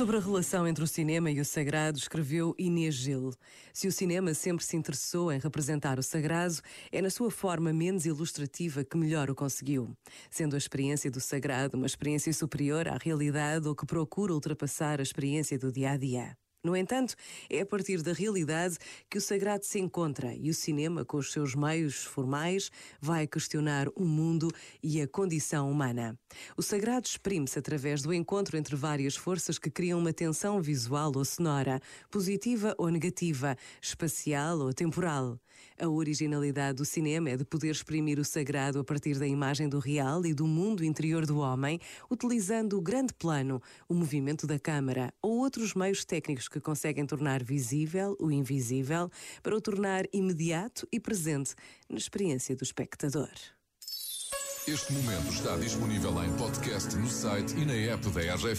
Sobre a relação entre o cinema e o sagrado, escreveu Inês Gil. Se o cinema sempre se interessou em representar o sagrado, é na sua forma menos ilustrativa que melhor o conseguiu. Sendo a experiência do sagrado uma experiência superior à realidade ou que procura ultrapassar a experiência do dia a dia. No entanto, é a partir da realidade que o sagrado se encontra e o cinema, com os seus meios formais, vai questionar o mundo e a condição humana. O sagrado exprime-se através do encontro entre várias forças que criam uma tensão visual ou sonora, positiva ou negativa, espacial ou temporal. A originalidade do cinema é de poder exprimir o sagrado a partir da imagem do real e do mundo interior do homem, utilizando o grande plano, o movimento da câmara ou outros meios técnicos que conseguem tornar visível o invisível para o tornar imediato e presente na experiência do espectador. Este momento está disponível em podcast no site e na app da RGF.